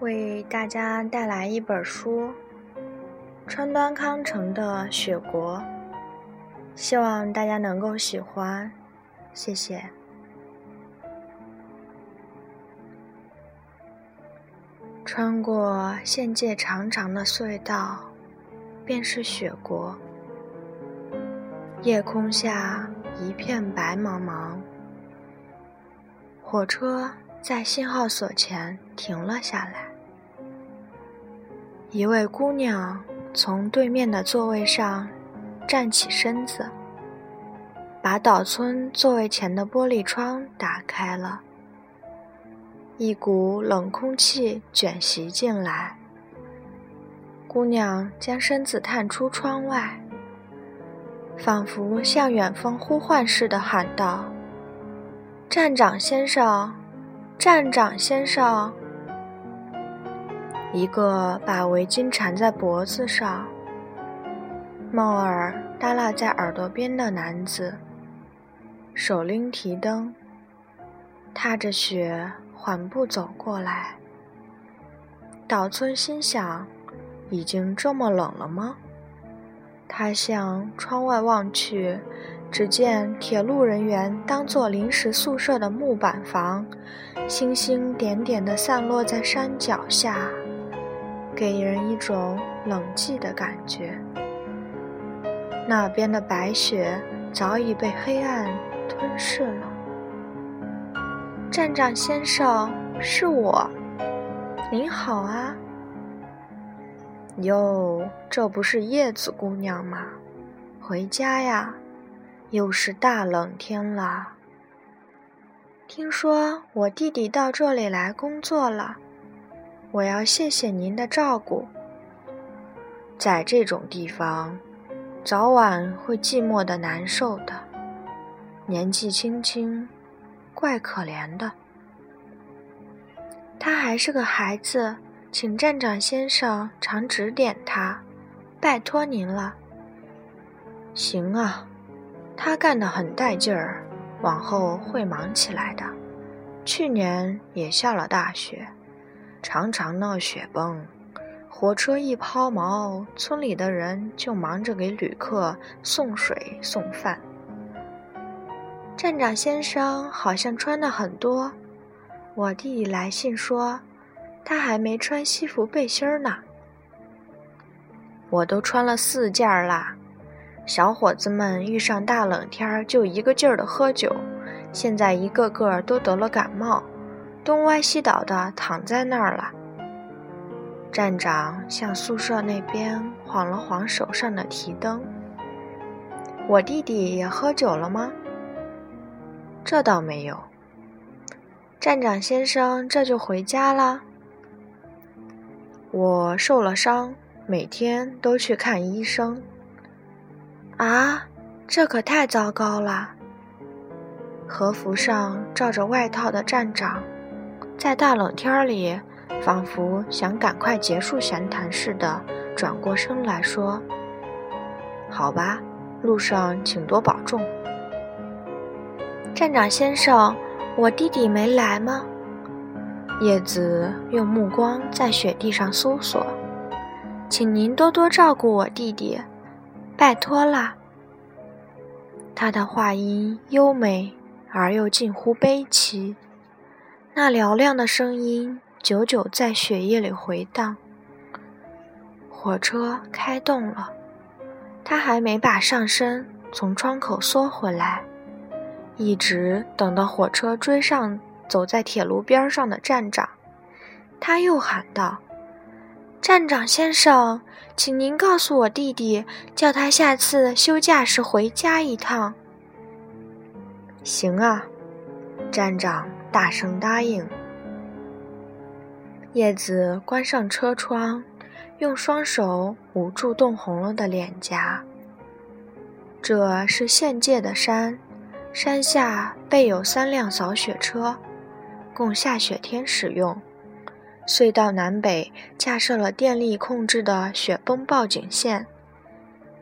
为大家带来一本书，川端康成的《雪国》，希望大家能够喜欢，谢谢。穿过县界长长的隧道，便是雪国。夜空下一片白茫茫，火车在信号所前停了下来。一位姑娘从对面的座位上站起身子，把岛村座位前的玻璃窗打开了。一股冷空气卷袭进来，姑娘将身子探出窗外，仿佛向远方呼唤似的喊道：“站长先生，站长先生。”一个把围巾缠在脖子上、帽儿耷拉在耳朵边的男子，手拎提灯，踏着雪缓步走过来。岛村心想：已经这么冷了吗？他向窗外望去，只见铁路人员当做临时宿舍的木板房，星星点点地散落在山脚下。给人一种冷寂的感觉。那边的白雪早已被黑暗吞噬了。站长先生，是我。您好啊。哟，这不是叶子姑娘吗？回家呀，又是大冷天了。听说我弟弟到这里来工作了。我要谢谢您的照顾。在这种地方，早晚会寂寞的难受的。年纪轻轻，怪可怜的。他还是个孩子，请站长先生常指点他，拜托您了。行啊，他干得很带劲儿，往后会忙起来的。去年也下了大雪。常常闹雪崩，火车一抛锚，村里的人就忙着给旅客送水送饭。站长先生好像穿的很多，我弟弟来信说，他还没穿西服背心呢。我都穿了四件啦。小伙子们遇上大冷天就一个劲儿的喝酒，现在一个个都得了感冒。东歪西倒的躺在那儿了。站长向宿舍那边晃了晃手上的提灯。我弟弟也喝酒了吗？这倒没有。站长先生这就回家了。我受了伤，每天都去看医生。啊，这可太糟糕了。和服上罩着外套的站长。在大冷天里，仿佛想赶快结束闲谈似的，转过身来说：“好吧，路上请多保重。”站长先生，我弟弟没来吗？叶子用目光在雪地上搜索，请您多多照顾我弟弟，拜托啦。他的话音优美而又近乎悲凄。那嘹亮的声音久久在血液里回荡。火车开动了，他还没把上身从窗口缩回来，一直等到火车追上走在铁路边上的站长，他又喊道：“站长先生，请您告诉我弟弟，叫他下次休假时回家一趟。”行啊，站长。大声答应。叶子关上车窗，用双手捂住冻红了的脸颊。这是县界的山，山下备有三辆扫雪车，供下雪天使用。隧道南北架设了电力控制的雪崩报警线，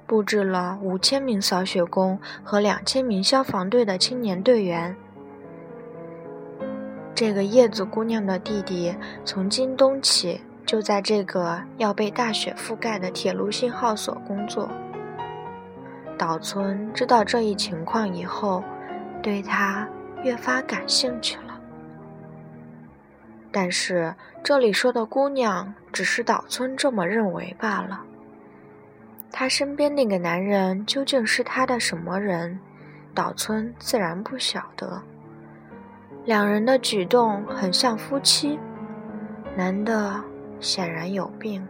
布置了五千名扫雪工和两千名消防队的青年队员。这个叶子姑娘的弟弟从今冬起就在这个要被大雪覆盖的铁路信号所工作。岛村知道这一情况以后，对他越发感兴趣了。但是这里说的姑娘，只是岛村这么认为罢了。他身边那个男人究竟是他的什么人，岛村自然不晓得。两人的举动很像夫妻，男的显然有病。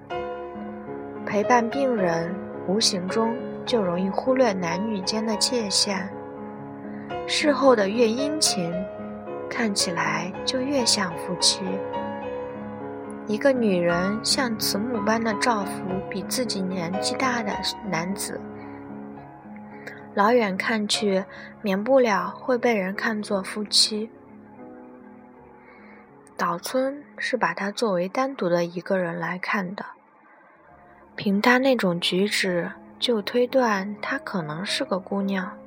陪伴病人，无形中就容易忽略男女间的界限。事后的越殷勤，看起来就越像夫妻。一个女人像慈母般的照拂比自己年纪大的男子，老远看去，免不了会被人看作夫妻。岛村是把她作为单独的一个人来看的，凭她那种举止，就推断她可能是个姑娘。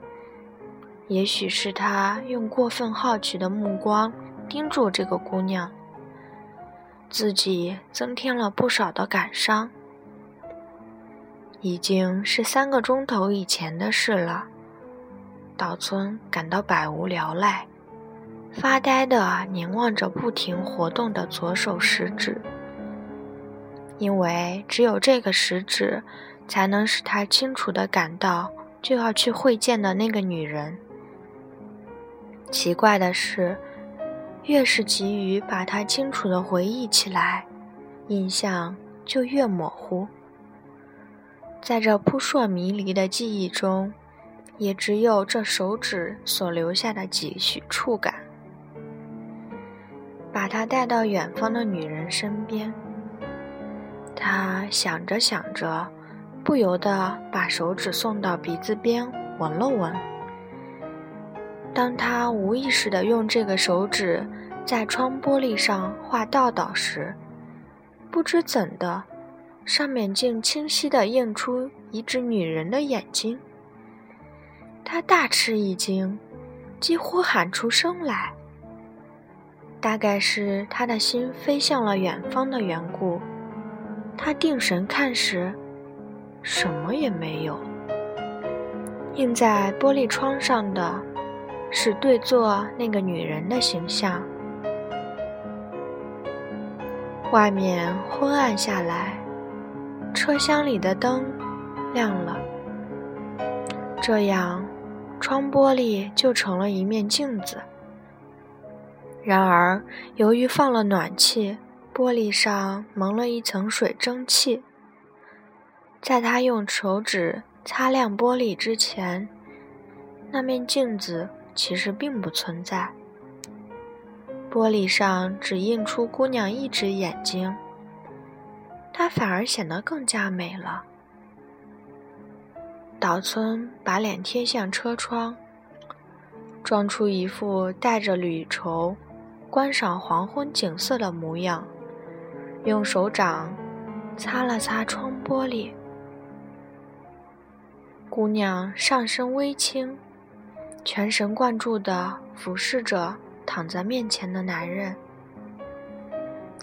也许是他用过分好奇的目光盯住这个姑娘。自己增添了不少的感伤。已经是三个钟头以前的事了，岛村感到百无聊赖，发呆地凝望着不停活动的左手食指，因为只有这个食指，才能使他清楚地感到就要去会见的那个女人。奇怪的是。越是急于把它清楚地回忆起来，印象就越模糊。在这扑朔迷离的记忆中，也只有这手指所留下的几许触感。把他带到远方的女人身边，他想着想着，不由得把手指送到鼻子边闻了闻。当他无意识地用这个手指在窗玻璃上画道道时，不知怎的，上面竟清晰地映出一只女人的眼睛。他大吃一惊，几乎喊出声来。大概是他的心飞向了远方的缘故，他定神看时，什么也没有。映在玻璃窗上的。是对坐那个女人的形象。外面昏暗下来，车厢里的灯亮了，这样窗玻璃就成了一面镜子。然而，由于放了暖气，玻璃上蒙了一层水蒸气。在他用手指擦亮玻璃之前，那面镜子。其实并不存在。玻璃上只映出姑娘一只眼睛，她反而显得更加美了。岛村把脸贴向车窗，装出一副带着旅愁、观赏黄昏景色的模样，用手掌擦了擦窗玻璃。姑娘上身微倾。全神贯注地俯视着躺在面前的男人，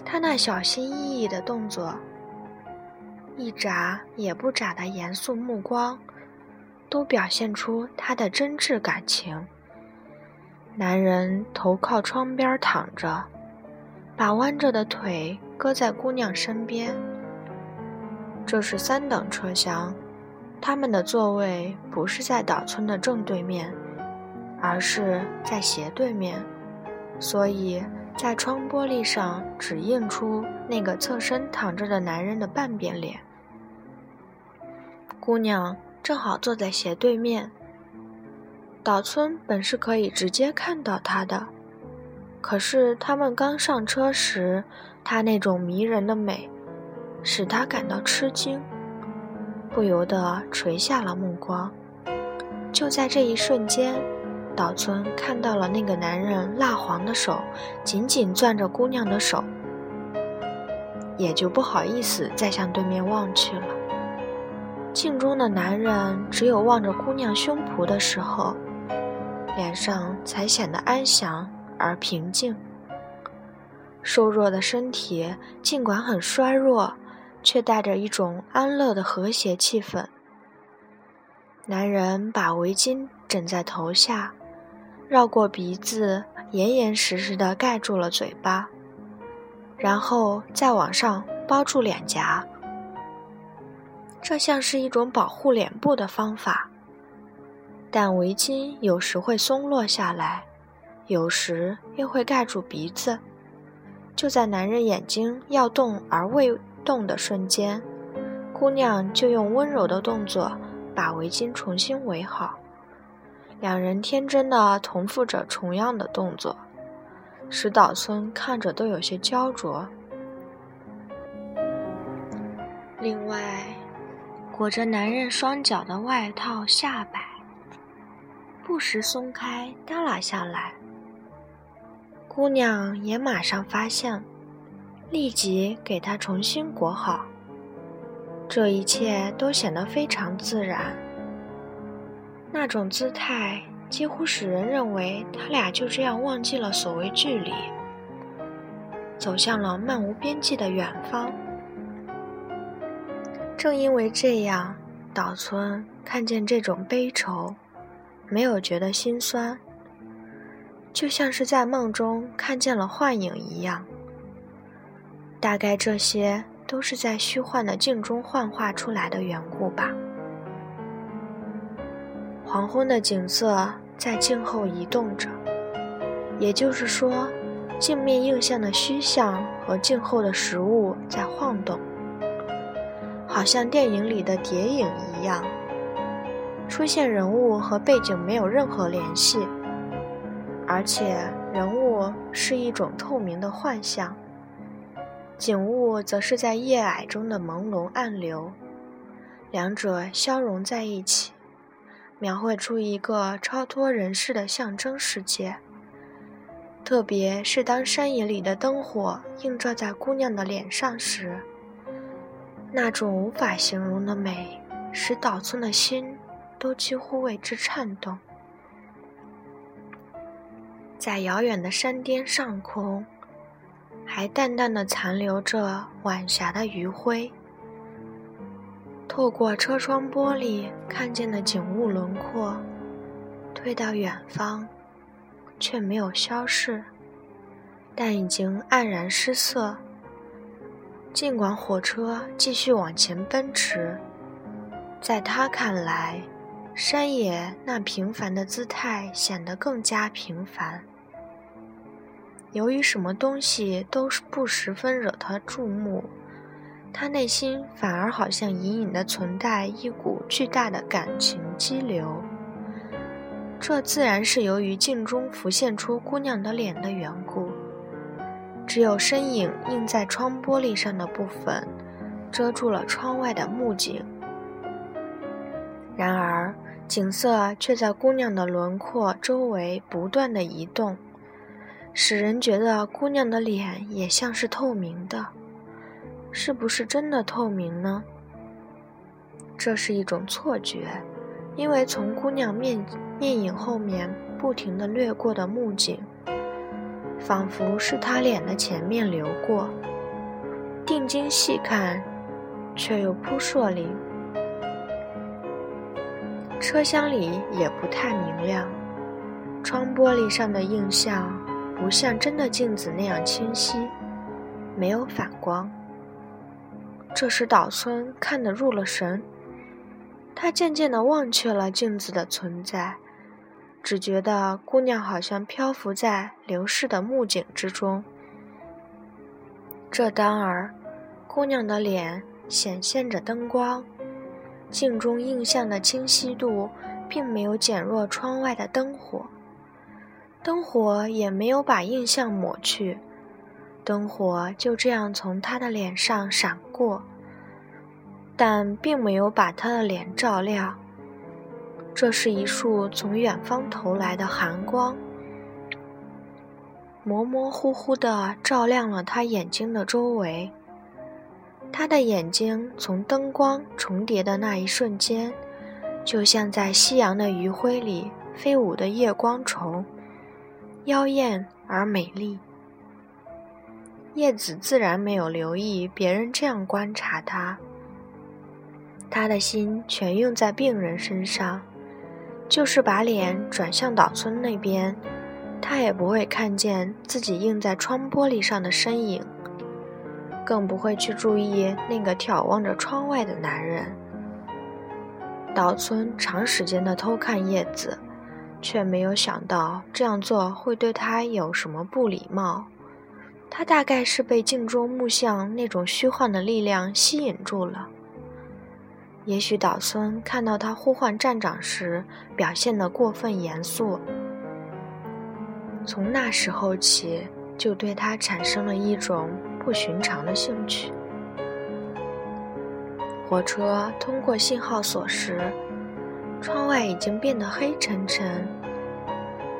他那小心翼翼的动作，一眨也不眨的严肃目光，都表现出他的真挚感情。男人头靠窗边躺着，把弯着的腿搁在姑娘身边。这是三等车厢，他们的座位不是在岛村的正对面。而是在斜对面，所以在窗玻璃上只映出那个侧身躺着的男人的半边脸。姑娘正好坐在斜对面，岛村本是可以直接看到她的，可是他们刚上车时，她那种迷人的美，使他感到吃惊，不由得垂下了目光。就在这一瞬间。岛村看到了那个男人蜡黄的手紧紧攥着姑娘的手，也就不好意思再向对面望去了。镜中的男人只有望着姑娘胸脯的时候，脸上才显得安详而平静。瘦弱的身体尽管很衰弱，却带着一种安乐的和谐气氛。男人把围巾枕在头下，绕过鼻子，严严实实地盖住了嘴巴，然后再往上包住脸颊。这像是一种保护脸部的方法，但围巾有时会松落下来，有时又会盖住鼻子。就在男人眼睛要动而未动的瞬间，姑娘就用温柔的动作把围巾重新围好。两人天真的重复着同样的动作，使岛村看着都有些焦灼。另外。裹着男人双脚的外套下摆，不时松开耷拉下来。姑娘也马上发现，立即给他重新裹好。这一切都显得非常自然，那种姿态几乎使人认为他俩就这样忘记了所谓距离，走向了漫无边际的远方。正因为这样，岛村看见这种悲愁，没有觉得心酸，就像是在梦中看见了幻影一样。大概这些都是在虚幻的镜中幻化出来的缘故吧。黄昏的景色在镜后移动着，也就是说，镜面映像的虚像和镜后的实物在晃动。好像电影里的谍影一样，出现人物和背景没有任何联系，而且人物是一种透明的幻象，景物则是在夜霭中的朦胧暗流，两者消融在一起，描绘出一个超脱人世的象征世界。特别是当山野里的灯火映照在姑娘的脸上时。那种无法形容的美，使岛村的心都几乎为之颤动。在遥远的山巅上空，还淡淡的残留着晚霞的余晖。透过车窗玻璃看见的景物轮廓，退到远方，却没有消逝，但已经黯然失色。尽管火车继续往前奔驰，在他看来，山野那平凡的姿态显得更加平凡。由于什么东西都不十分惹他注目，他内心反而好像隐隐的存在一股巨大的感情激流。这自然是由于镜中浮现出姑娘的脸的缘故。只有身影映在窗玻璃上的部分，遮住了窗外的幕景。然而，景色却在姑娘的轮廓周围不断的移动，使人觉得姑娘的脸也像是透明的。是不是真的透明呢？这是一种错觉，因为从姑娘面面影后面不停的掠过的幕景。仿佛是他脸的前面流过，定睛细看，却又扑朔离。车厢里也不太明亮，窗玻璃上的映像不像真的镜子那样清晰，没有反光。这时岛村看得入了神，他渐渐地忘却了镜子的存在。只觉得姑娘好像漂浮在流逝的木景之中。这当儿，姑娘的脸显现着灯光，镜中映像的清晰度并没有减弱窗外的灯火，灯火也没有把映像抹去，灯火就这样从他的脸上闪过，但并没有把他的脸照亮。这是一束从远方投来的寒光，模模糊糊地照亮了他眼睛的周围。他的眼睛从灯光重叠的那一瞬间，就像在夕阳的余晖里飞舞的夜光虫，妖艳而美丽。叶子自然没有留意别人这样观察他，他的心全用在病人身上，就是把脸转向岛村那边，他也不会看见自己映在窗玻璃上的身影，更不会去注意那个眺望着窗外的男人。岛村长时间的偷看叶子，却没有想到这样做会对他有什么不礼貌。他大概是被镜中木像那种虚幻的力量吸引住了。也许岛村看到他呼唤站长时表现得过分严肃，从那时候起就对他产生了一种不寻常的兴趣。火车通过信号锁时，窗外已经变得黑沉沉，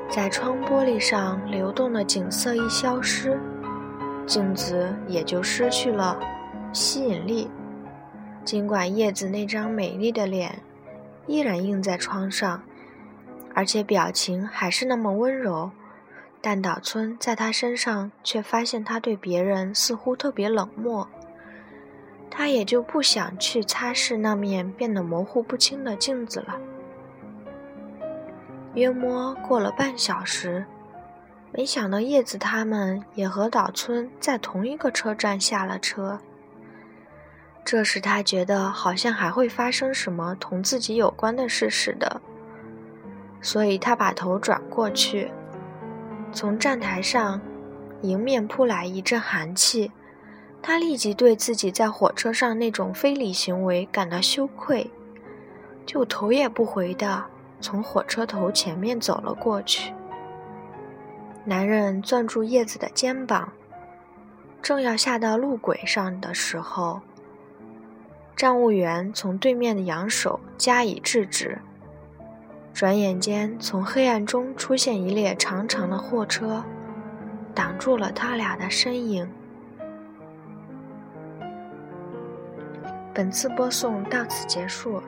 在窗玻璃上流动的景色一消失。镜子也就失去了吸引力。尽管叶子那张美丽的脸依然映在窗上，而且表情还是那么温柔，但岛村在他身上却发现他对别人似乎特别冷漠。他也就不想去擦拭那面变得模糊不清的镜子了。约摸过了半小时。没想到叶子他们也和岛村在同一个车站下了车。这时他觉得好像还会发生什么同自己有关的事似的，所以他把头转过去。从站台上迎面扑来一阵寒气，他立即对自己在火车上那种非礼行为感到羞愧，就头也不回地从火车头前面走了过去。男人攥住叶子的肩膀，正要下到路轨上的时候，站务员从对面的扬手加以制止。转眼间，从黑暗中出现一列长长的货车，挡住了他俩的身影。本次播送到此结束。